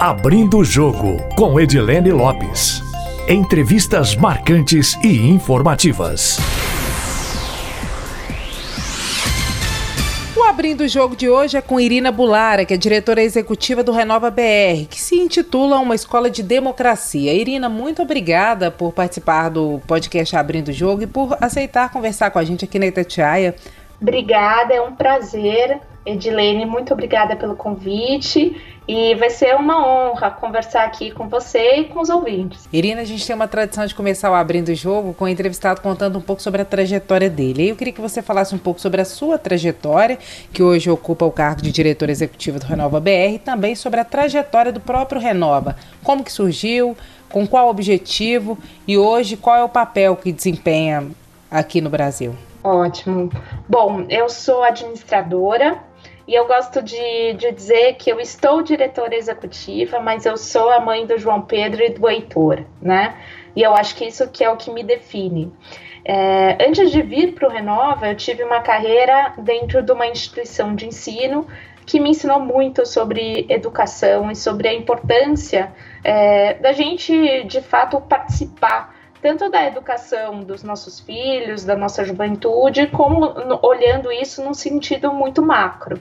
Abrindo o Jogo, com Edilene Lopes. Entrevistas marcantes e informativas. O Abrindo o Jogo de hoje é com Irina Bulara, que é diretora executiva do Renova BR, que se intitula Uma Escola de Democracia. Irina, muito obrigada por participar do podcast Abrindo o Jogo e por aceitar conversar com a gente aqui na Itatiaia. Obrigada, é um prazer. Edilene, muito obrigada pelo convite e vai ser uma honra conversar aqui com você e com os ouvintes. Irina, a gente tem uma tradição de começar o Abrindo o Jogo com o entrevistado contando um pouco sobre a trajetória dele. Eu queria que você falasse um pouco sobre a sua trajetória, que hoje ocupa o cargo de diretor executivo do Renova BR, e também sobre a trajetória do próprio Renova. Como que surgiu, com qual objetivo e hoje qual é o papel que desempenha aqui no Brasil? Ótimo. Bom, eu sou administradora e eu gosto de, de dizer que eu estou diretora executiva, mas eu sou a mãe do João Pedro e do Heitor, né? E eu acho que isso que é o que me define. É, antes de vir para o Renova, eu tive uma carreira dentro de uma instituição de ensino que me ensinou muito sobre educação e sobre a importância é, da gente, de fato, participar tanto da educação dos nossos filhos, da nossa juventude, como olhando isso num sentido muito macro.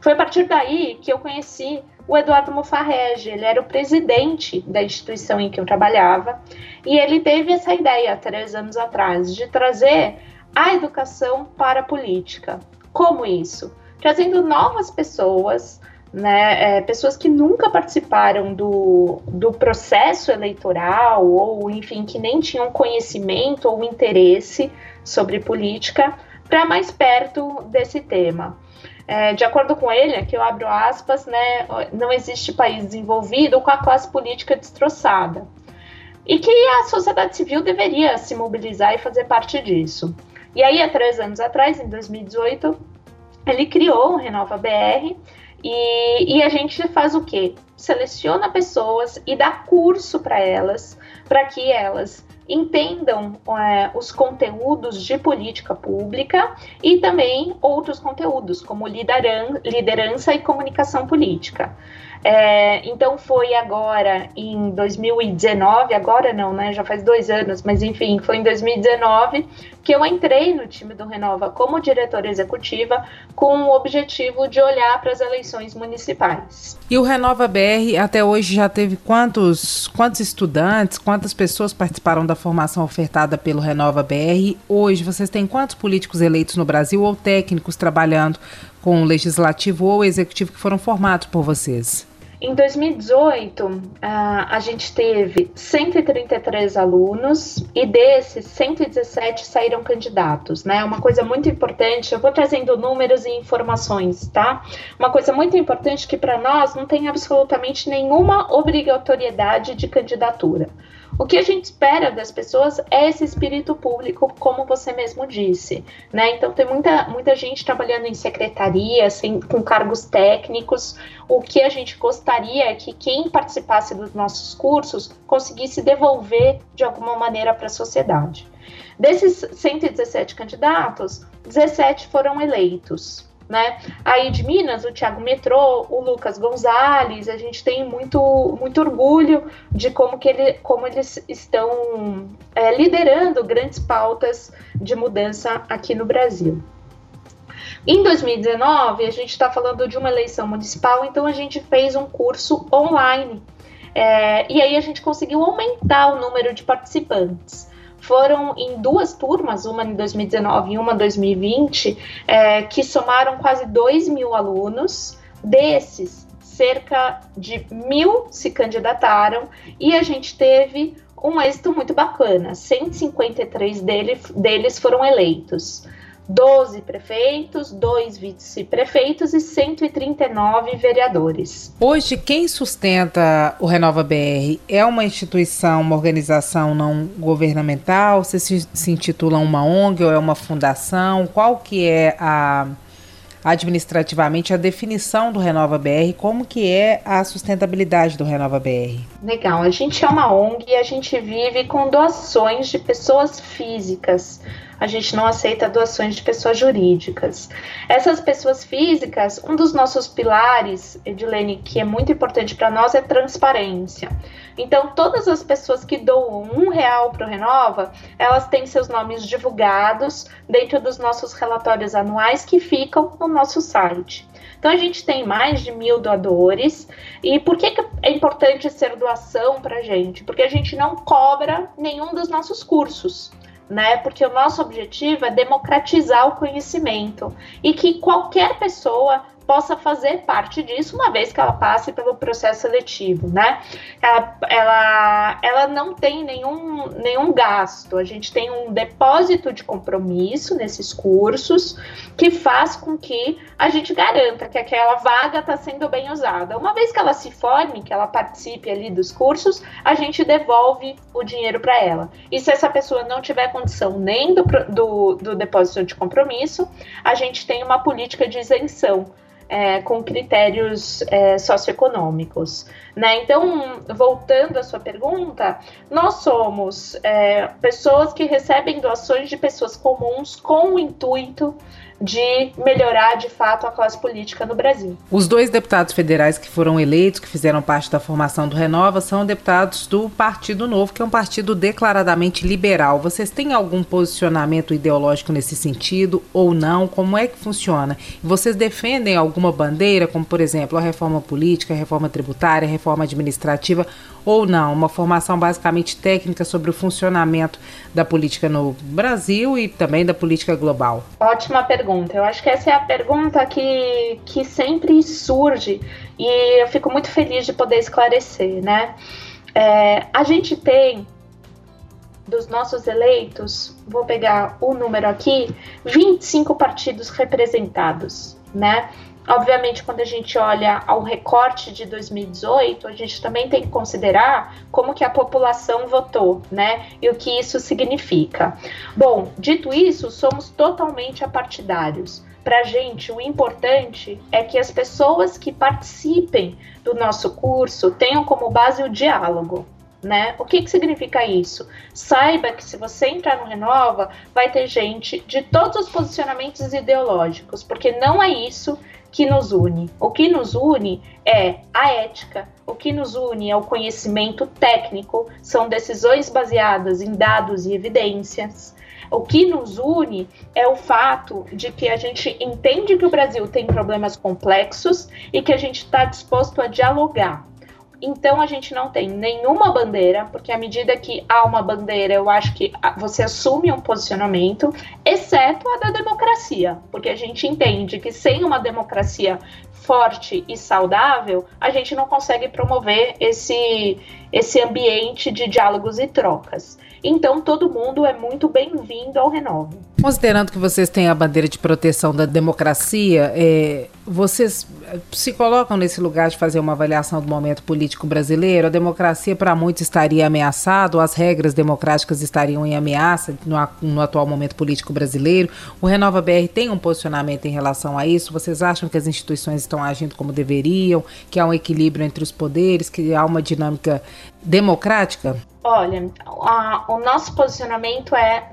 Foi a partir daí que eu conheci o Eduardo Mufarrege, ele era o presidente da instituição em que eu trabalhava, e ele teve essa ideia, três anos atrás, de trazer a educação para a política. Como isso? Trazendo novas pessoas né, é, pessoas que nunca participaram do, do processo eleitoral, ou enfim, que nem tinham conhecimento ou interesse sobre política, para mais perto desse tema. É, de acordo com ele, aqui eu abro aspas, né, não existe país desenvolvido com a classe política destroçada. E que a sociedade civil deveria se mobilizar e fazer parte disso. E aí, há três anos atrás, em 2018, ele criou o Renova BR, e, e a gente faz o quê? Seleciona pessoas e dá curso para elas, para que elas entendam é, os conteúdos de política pública e também outros conteúdos, como liderança e comunicação política. É, então foi agora em 2019, agora não, né? Já faz dois anos, mas enfim, foi em 2019 que eu entrei no time do Renova como diretora executiva com o objetivo de olhar para as eleições municipais. E o Renova BR até hoje já teve quantos, quantos estudantes, quantas pessoas participaram da formação ofertada pelo Renova BR? Hoje vocês têm quantos políticos eleitos no Brasil ou técnicos trabalhando com o legislativo ou executivo que foram formados por vocês? Em 2018, a gente teve 133 alunos e desses 117 saíram candidatos, né? Uma coisa muito importante, eu vou trazendo números e informações, tá? Uma coisa muito importante que para nós não tem absolutamente nenhuma obrigatoriedade de candidatura. O que a gente espera das pessoas é esse espírito público, como você mesmo disse, né? Então tem muita, muita gente trabalhando em secretaria, assim, com cargos técnicos. O que a gente gostaria é que quem participasse dos nossos cursos conseguisse devolver de alguma maneira para a sociedade. Desses 117 candidatos, 17 foram eleitos né? Aí de Minas, o Thiago Metrô, o Lucas Gonzalez, a gente tem muito, muito orgulho de como, que ele, como eles estão é, liderando grandes pautas de mudança aqui no Brasil. Em 2019, a gente está falando de uma eleição municipal, então a gente fez um curso online. É, e aí a gente conseguiu aumentar o número de participantes foram em duas turmas, uma em 2019 e uma em 2020, é, que somaram quase 2 mil alunos. Desses, cerca de mil se candidataram e a gente teve um êxito muito bacana. 153 deles, deles foram eleitos. 12 prefeitos, 2 vice-prefeitos e 139 vereadores. Hoje, quem sustenta o Renova BR é uma instituição, uma organização não governamental? Você se, se intitula uma ONG ou é uma fundação? Qual que é a administrativamente a definição do Renova BR, como que é a sustentabilidade do Renova BR? Legal, a gente é uma ONG e a gente vive com doações de pessoas físicas a gente não aceita doações de pessoas jurídicas. Essas pessoas físicas, um dos nossos pilares, Edilene, que é muito importante para nós é transparência. Então, todas as pessoas que doam um real para o Renova, elas têm seus nomes divulgados dentro dos nossos relatórios anuais que ficam no nosso site. Então a gente tem mais de mil doadores. E por que, que é importante ser doação para a gente? Porque a gente não cobra nenhum dos nossos cursos. Né? Porque o nosso objetivo é democratizar o conhecimento e que qualquer pessoa possa fazer parte disso uma vez que ela passe pelo processo seletivo, né? Ela, ela, ela não tem nenhum, nenhum gasto, a gente tem um depósito de compromisso nesses cursos que faz com que a gente garanta que aquela vaga está sendo bem usada. Uma vez que ela se forme, que ela participe ali dos cursos, a gente devolve o dinheiro para ela. E se essa pessoa não tiver condição nem do, do, do depósito de compromisso, a gente tem uma política de isenção é, com critérios é, socioeconômicos. Né? Então, voltando à sua pergunta, nós somos é, pessoas que recebem doações de pessoas comuns com o intuito de melhorar de fato a classe política no Brasil. Os dois deputados federais que foram eleitos, que fizeram parte da formação do Renova, são deputados do Partido Novo, que é um partido declaradamente liberal. Vocês têm algum posicionamento ideológico nesse sentido ou não? Como é que funciona? Vocês defendem alguma bandeira, como por exemplo a reforma política, a reforma tributária, a reforma administrativa? Ou não? Uma formação basicamente técnica sobre o funcionamento da política no Brasil e também da política global? Ótima pergunta. Eu acho que essa é a pergunta que, que sempre surge e eu fico muito feliz de poder esclarecer, né? É, a gente tem dos nossos eleitos, vou pegar o número aqui, 25 partidos representados, né? Obviamente, quando a gente olha ao recorte de 2018, a gente também tem que considerar como que a população votou, né? E o que isso significa. Bom, dito isso, somos totalmente apartidários. Para a gente, o importante é que as pessoas que participem do nosso curso tenham como base o diálogo. Né? O que, que significa isso? Saiba que se você entrar no Renova, vai ter gente de todos os posicionamentos ideológicos, porque não é isso que nos une. O que nos une é a ética, o que nos une é o conhecimento técnico, são decisões baseadas em dados e evidências. O que nos une é o fato de que a gente entende que o Brasil tem problemas complexos e que a gente está disposto a dialogar. Então a gente não tem nenhuma bandeira, porque à medida que há uma bandeira, eu acho que você assume um posicionamento, exceto a da democracia, porque a gente entende que sem uma democracia forte e saudável, a gente não consegue promover esse, esse ambiente de diálogos e trocas. Então, todo mundo é muito bem-vindo ao Renove. Considerando que vocês têm a bandeira de proteção da democracia, é, vocês se colocam nesse lugar de fazer uma avaliação do momento político brasileiro? A democracia, para muitos, estaria ameaçada, as regras democráticas estariam em ameaça no, no atual momento político brasileiro? O Renova BR tem um posicionamento em relação a isso? Vocês acham que as instituições estão agindo como deveriam, que há um equilíbrio entre os poderes, que há uma dinâmica democrática? Olha, a, o nosso posicionamento é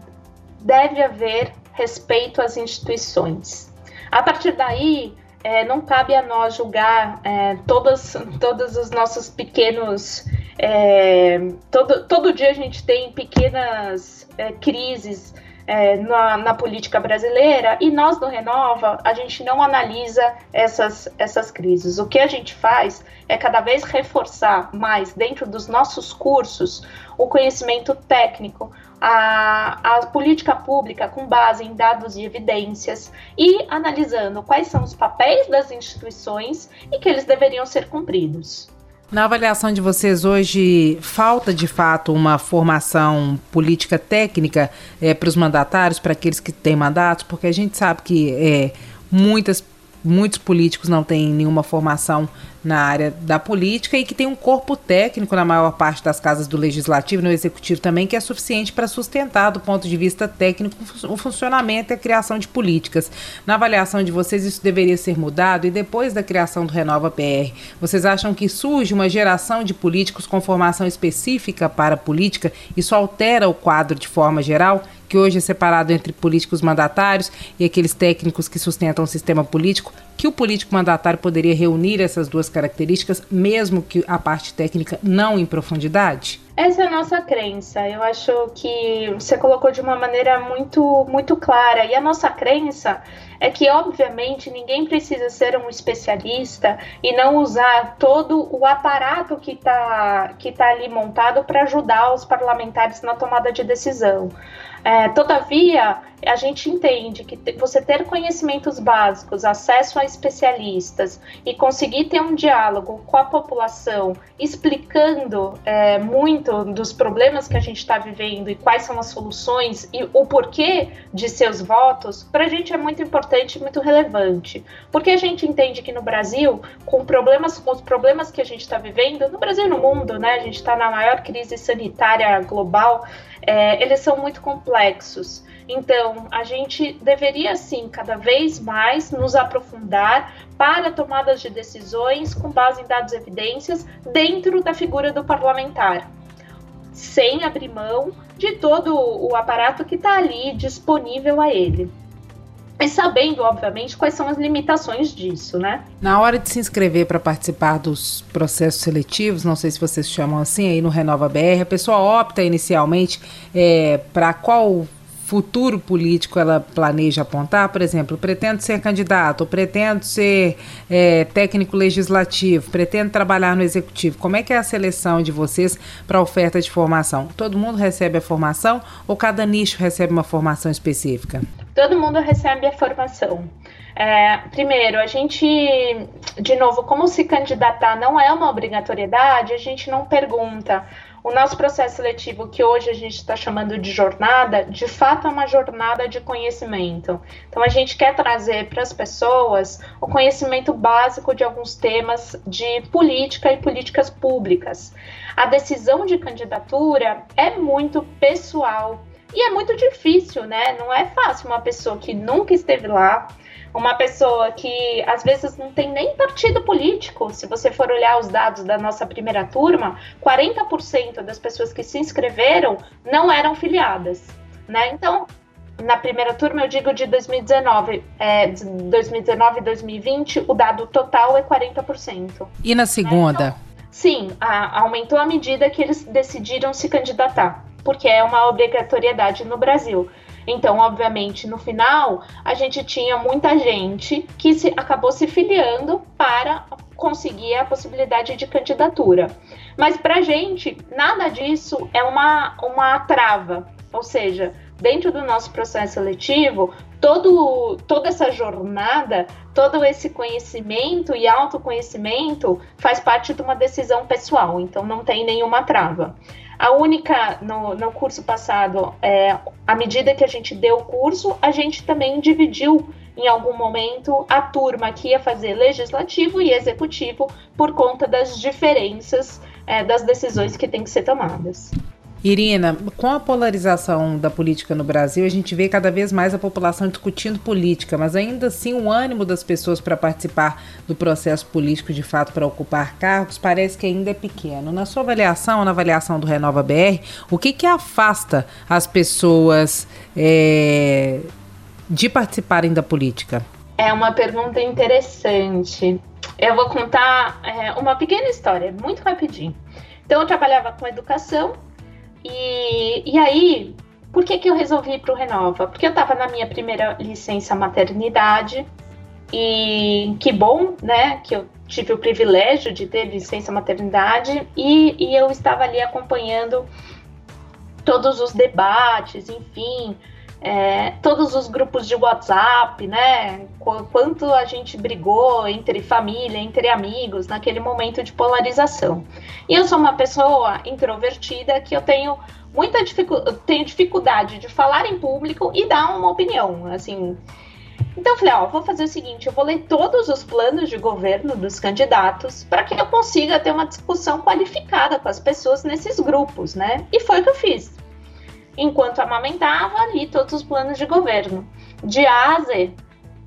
deve haver respeito às instituições. A partir daí, é, não cabe a nós julgar é, todos, todos os nossos pequenos. É, todo, todo dia a gente tem pequenas é, crises é, na, na, política brasileira e nós do Renova a gente não analisa essas, essas crises. O que a gente faz é cada vez reforçar mais dentro dos nossos cursos o conhecimento técnico, a, a política pública com base em dados e evidências e analisando quais são os papéis das instituições e que eles deveriam ser cumpridos. Na avaliação de vocês hoje, falta de fato uma formação política técnica é, para os mandatários, para aqueles que têm mandatos, porque a gente sabe que é, muitas, muitos políticos não têm nenhuma formação na área da política e que tem um corpo técnico na maior parte das casas do legislativo e no executivo também que é suficiente para sustentar do ponto de vista técnico o funcionamento e a criação de políticas. Na avaliação de vocês isso deveria ser mudado e depois da criação do Renova PR, vocês acham que surge uma geração de políticos com formação específica para a política? Isso altera o quadro de forma geral? que hoje é separado entre políticos mandatários e aqueles técnicos que sustentam o sistema político, que o político mandatário poderia reunir essas duas características, mesmo que a parte técnica não em profundidade? Essa é a nossa crença. Eu acho que você colocou de uma maneira muito, muito clara. E a nossa crença é que, obviamente, ninguém precisa ser um especialista e não usar todo o aparato que está que tá ali montado para ajudar os parlamentares na tomada de decisão. É, todavia, a gente entende que você ter conhecimentos básicos, acesso a especialistas e conseguir ter um diálogo com a população, explicando é, muito dos problemas que a gente está vivendo e quais são as soluções e o porquê de seus votos, para a gente é muito importante, muito relevante, porque a gente entende que no Brasil, com problemas, com os problemas que a gente está vivendo, no Brasil e no mundo, né, a gente está na maior crise sanitária global é, eles são muito complexos. Então, a gente deveria, sim, cada vez mais nos aprofundar para tomadas de decisões com base em dados e evidências dentro da figura do parlamentar, sem abrir mão de todo o aparato que está ali disponível a ele. E sabendo, obviamente, quais são as limitações disso, né? Na hora de se inscrever para participar dos processos seletivos, não sei se vocês chamam assim aí no Renova BR, a pessoa opta inicialmente é, para qual futuro político ela planeja apontar, por exemplo, pretendo ser candidato, pretendo ser é, técnico legislativo, pretendo trabalhar no executivo. Como é que é a seleção de vocês para oferta de formação? Todo mundo recebe a formação ou cada nicho recebe uma formação específica? Todo mundo recebe a formação. É, primeiro, a gente, de novo, como se candidatar não é uma obrigatoriedade, a gente não pergunta o nosso processo seletivo, que hoje a gente está chamando de jornada, de fato é uma jornada de conhecimento. Então, a gente quer trazer para as pessoas o conhecimento básico de alguns temas de política e políticas públicas. A decisão de candidatura é muito pessoal e é muito difícil, né? Não é fácil uma pessoa que nunca esteve lá uma pessoa que às vezes não tem nem partido político. Se você for olhar os dados da nossa primeira turma, 40% das pessoas que se inscreveram não eram filiadas, né? Então, na primeira turma, eu digo de 2019, é, 2019 e 2020, o dado total é 40%. E na segunda? Né? Então, sim, a, aumentou à medida que eles decidiram se candidatar, porque é uma obrigatoriedade no Brasil. Então, obviamente, no final, a gente tinha muita gente que se, acabou se filiando para conseguir a possibilidade de candidatura. Mas para a gente, nada disso é uma, uma trava. Ou seja, dentro do nosso processo seletivo, todo, toda essa jornada, todo esse conhecimento e autoconhecimento faz parte de uma decisão pessoal, então não tem nenhuma trava. A única, no, no curso passado, é, à medida que a gente deu o curso, a gente também dividiu em algum momento a turma que ia fazer legislativo e executivo por conta das diferenças é, das decisões que têm que ser tomadas. Irina, com a polarização da política no Brasil, a gente vê cada vez mais a população discutindo política, mas ainda assim o ânimo das pessoas para participar do processo político, de fato, para ocupar cargos, parece que ainda é pequeno. Na sua avaliação, na avaliação do Renova BR, o que, que afasta as pessoas é, de participarem da política? É uma pergunta interessante. Eu vou contar é, uma pequena história, muito rapidinho. Então, eu trabalhava com educação e, e aí, por que, que eu resolvi ir para o Renova? Porque eu estava na minha primeira licença maternidade e que bom, né, que eu tive o privilégio de ter licença maternidade e, e eu estava ali acompanhando todos os debates, enfim, é, todos os grupos de WhatsApp, né? Quanto a gente brigou entre família, entre amigos, naquele momento de polarização. E eu sou uma pessoa introvertida que eu tenho muita dificu tenho dificuldade de falar em público e dar uma opinião. Assim, Então eu falei, ó, vou fazer o seguinte, eu vou ler todos os planos de governo dos candidatos para que eu consiga ter uma discussão qualificada com as pessoas nesses grupos, né? E foi o que eu fiz. Enquanto amamentava, li todos os planos de governo, de A a Z.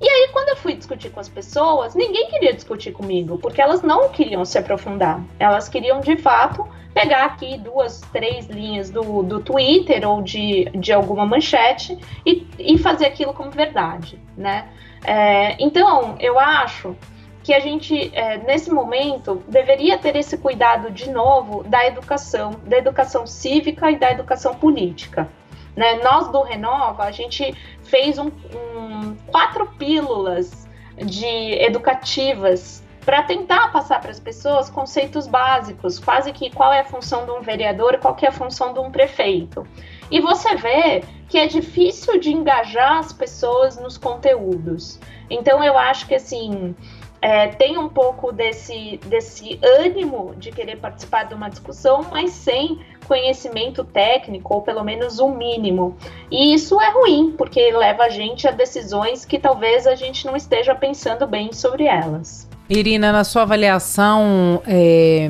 E aí, quando eu fui discutir com as pessoas, ninguém queria discutir comigo, porque elas não queriam se aprofundar. Elas queriam, de fato, pegar aqui duas, três linhas do, do Twitter ou de, de alguma manchete e, e fazer aquilo como verdade, né? É, então, eu acho que a gente, é, nesse momento, deveria ter esse cuidado de novo da educação, da educação cívica e da educação política. Né? Nós do Renova, a gente fez um, um quatro pílulas de educativas para tentar passar para as pessoas conceitos básicos, quase que qual é a função de um vereador, qual é a função de um prefeito. E você vê que é difícil de engajar as pessoas nos conteúdos. Então eu acho que assim é, tem um pouco desse, desse ânimo de querer participar de uma discussão, mas sem conhecimento técnico, ou pelo menos o um mínimo. E isso é ruim, porque leva a gente a decisões que talvez a gente não esteja pensando bem sobre elas. Irina, na sua avaliação, é,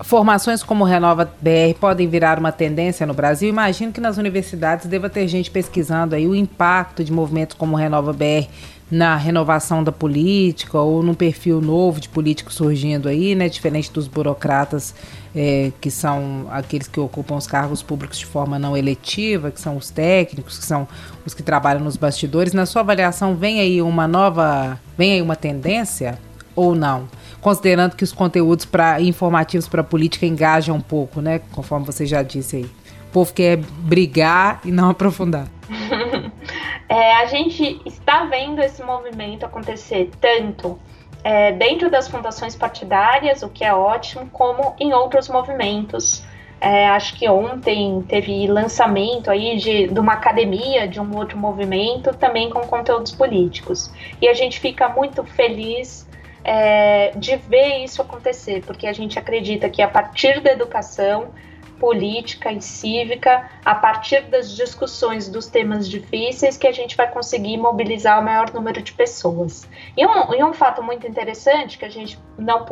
formações como Renova BR podem virar uma tendência no Brasil? Imagino que nas universidades deva ter gente pesquisando aí o impacto de movimentos como Renova BR na renovação da política ou num perfil novo de político surgindo aí, né? Diferente dos burocratas é, que são aqueles que ocupam os cargos públicos de forma não eletiva, que são os técnicos, que são os que trabalham nos bastidores. Na sua avaliação, vem aí uma nova, vem aí uma tendência ou não? Considerando que os conteúdos para informativos para política engajam um pouco, né? Conforme você já disse aí. O povo quer brigar e não aprofundar. É, a gente está vendo esse movimento acontecer tanto é, dentro das fundações partidárias, o que é ótimo, como em outros movimentos. É, acho que ontem teve lançamento aí de, de uma academia, de um outro movimento, também com conteúdos políticos. E a gente fica muito feliz é, de ver isso acontecer, porque a gente acredita que a partir da educação política e cívica, a partir das discussões dos temas difíceis, que a gente vai conseguir mobilizar o maior número de pessoas. E um, e um fato muito interessante que a gente não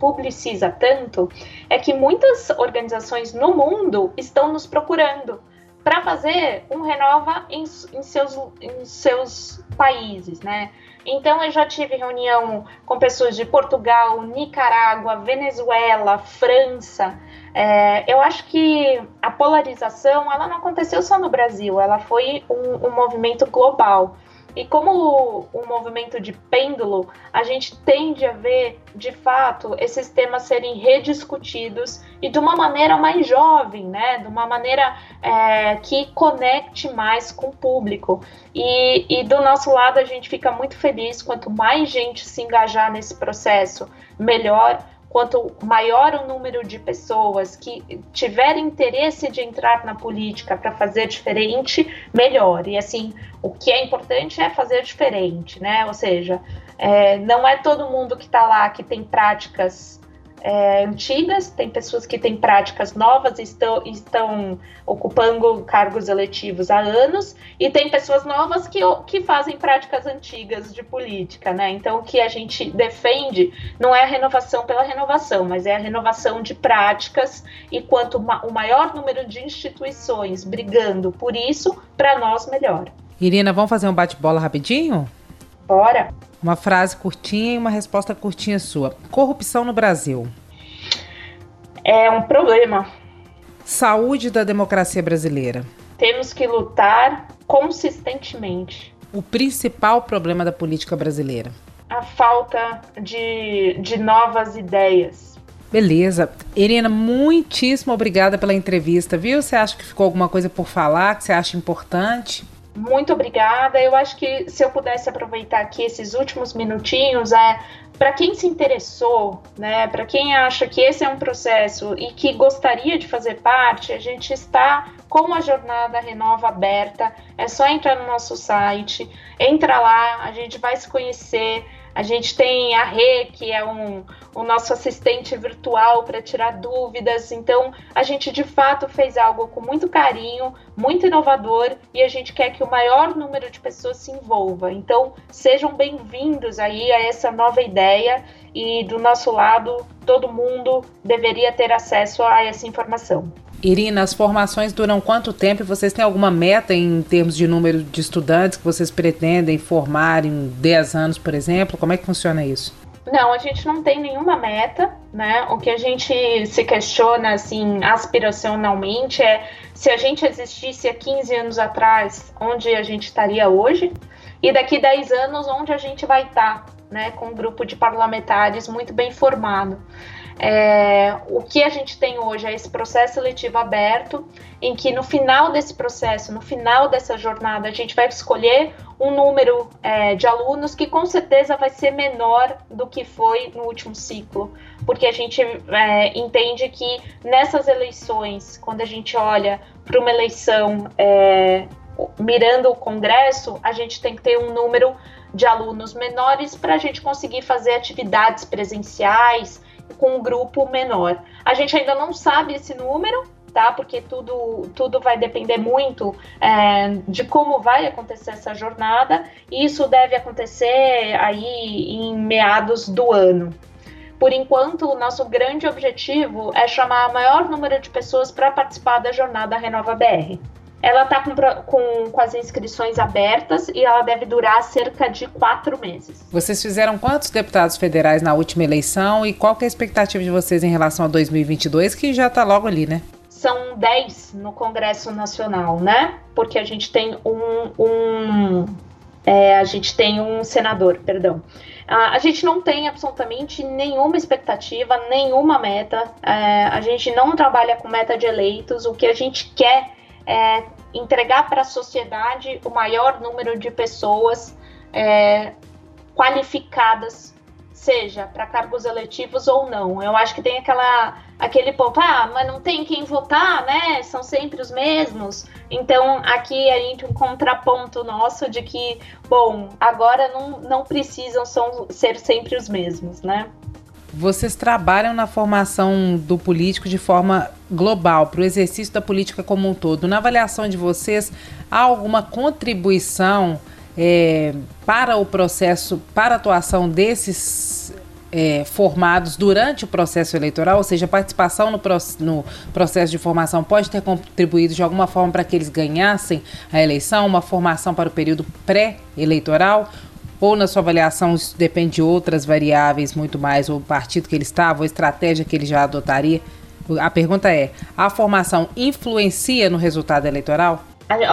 publiciza tanto é que muitas organizações no mundo estão nos procurando para fazer um renova em, em, seus, em seus países, né? Então eu já tive reunião com pessoas de Portugal, Nicarágua, Venezuela, França, é, eu acho que a polarização ela não aconteceu só no Brasil, ela foi um, um movimento global. E como um movimento de pêndulo, a gente tende a ver, de fato, esses temas serem rediscutidos e de uma maneira mais jovem, né? De uma maneira é, que conecte mais com o público. E, e do nosso lado, a gente fica muito feliz quanto mais gente se engajar nesse processo, melhor quanto maior o número de pessoas que tiverem interesse de entrar na política para fazer diferente, melhor. E assim, o que é importante é fazer diferente, né? Ou seja, é, não é todo mundo que está lá que tem práticas é, antigas, tem pessoas que têm práticas novas e estão, estão ocupando cargos eletivos há anos, e tem pessoas novas que, que fazem práticas antigas de política, né? Então, o que a gente defende não é a renovação pela renovação, mas é a renovação de práticas, e quanto ma o maior número de instituições brigando por isso, para nós, melhor. Irina, vamos fazer um bate-bola rapidinho? Bora! Uma frase curtinha e uma resposta curtinha sua. Corrupção no Brasil. É um problema. Saúde da democracia brasileira. Temos que lutar consistentemente. O principal problema da política brasileira. A falta de, de novas ideias. Beleza. Irina, muitíssimo obrigada pela entrevista, viu? Você acha que ficou alguma coisa por falar que você acha importante? Muito obrigada. Eu acho que se eu pudesse aproveitar aqui esses últimos minutinhos, é para quem se interessou, né, para quem acha que esse é um processo e que gostaria de fazer parte, a gente está com a jornada Renova aberta. É só entrar no nosso site, entra lá, a gente vai se conhecer. A gente tem a Rê, que é um, o nosso assistente virtual para tirar dúvidas. Então, a gente de fato fez algo com muito carinho, muito inovador e a gente quer que o maior número de pessoas se envolva. Então, sejam bem-vindos aí a essa nova ideia e do nosso lado, todo mundo deveria ter acesso a essa informação. Irina, as formações duram quanto tempo? Vocês têm alguma meta em termos de número de estudantes que vocês pretendem formar em 10 anos, por exemplo? Como é que funciona isso? Não, a gente não tem nenhuma meta, né? O que a gente se questiona, assim, aspiracionalmente é se a gente existisse há 15 anos atrás, onde a gente estaria hoje, e daqui 10 anos, onde a gente vai estar, né? Com um grupo de parlamentares muito bem formado. É, o que a gente tem hoje é esse processo seletivo aberto, em que no final desse processo, no final dessa jornada, a gente vai escolher um número é, de alunos que com certeza vai ser menor do que foi no último ciclo, porque a gente é, entende que nessas eleições, quando a gente olha para uma eleição é, mirando o Congresso, a gente tem que ter um número de alunos menores para a gente conseguir fazer atividades presenciais com um grupo menor. A gente ainda não sabe esse número, tá? Porque tudo, tudo vai depender muito é, de como vai acontecer essa jornada, e isso deve acontecer aí em meados do ano. Por enquanto, o nosso grande objetivo é chamar o maior número de pessoas para participar da jornada Renova BR. Ela está com, com, com, as inscrições abertas e ela deve durar cerca de quatro meses. Vocês fizeram quantos deputados federais na última eleição e qual é a expectativa de vocês em relação a 2022, que já está logo ali, né? São 10 no Congresso Nacional, né? Porque a gente tem um, um é, a gente tem um senador, perdão. a gente não tem absolutamente nenhuma expectativa, nenhuma meta. É, a gente não trabalha com meta de eleitos. O que a gente quer é, entregar para a sociedade o maior número de pessoas é, qualificadas, seja para cargos eletivos ou não. Eu acho que tem aquela aquele ponto, ah, mas não tem quem votar, né? São sempre os mesmos. Então aqui a gente um contraponto nosso de que, bom, agora não, não precisam são, ser sempre os mesmos, né? Vocês trabalham na formação do político de forma global, para o exercício da política como um todo. Na avaliação de vocês, há alguma contribuição é, para o processo, para a atuação desses é, formados durante o processo eleitoral, ou seja, a participação no, no, processo de formação pode ter contribuído de alguma forma para que eles ganhassem a eleição, uma formação para o período pré-eleitoral? Ou na sua avaliação isso depende de outras variáveis muito mais, o partido que ele estava, a estratégia que ele já adotaria? A pergunta é: a formação influencia no resultado eleitoral?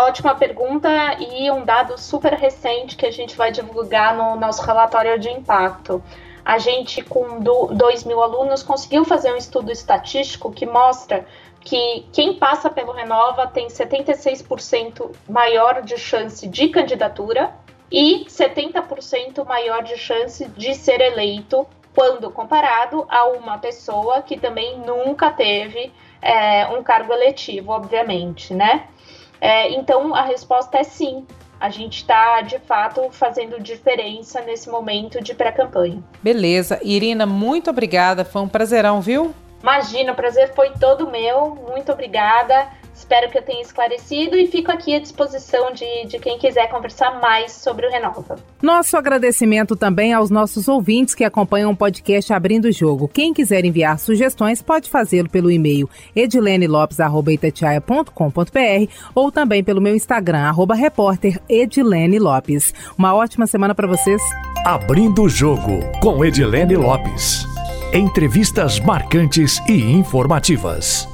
Ótima pergunta e um dado super recente que a gente vai divulgar no nosso relatório de impacto. A gente, com 2 mil alunos, conseguiu fazer um estudo estatístico que mostra que quem passa pelo Renova tem 76% maior de chance de candidatura e 70% maior de chance de ser eleito quando comparado a uma pessoa que também nunca teve é, um cargo eletivo, obviamente, né? É, então a resposta é sim. A gente está de fato fazendo diferença nesse momento de pré-campanha. Beleza. Irina, muito obrigada. Foi um prazerão, viu? Imagina, o prazer foi todo meu. Muito obrigada. Espero que eu tenha esclarecido e fico aqui à disposição de, de quem quiser conversar mais sobre o Renova. Nosso agradecimento também aos nossos ouvintes que acompanham o podcast Abrindo o Jogo. Quem quiser enviar sugestões pode fazê-lo pelo e-mail edilenelopes.com.br ou também pelo meu Instagram, arroba repórter Edilene Lopes. Uma ótima semana para vocês. Abrindo o Jogo com Edilene Lopes. Entrevistas marcantes e informativas.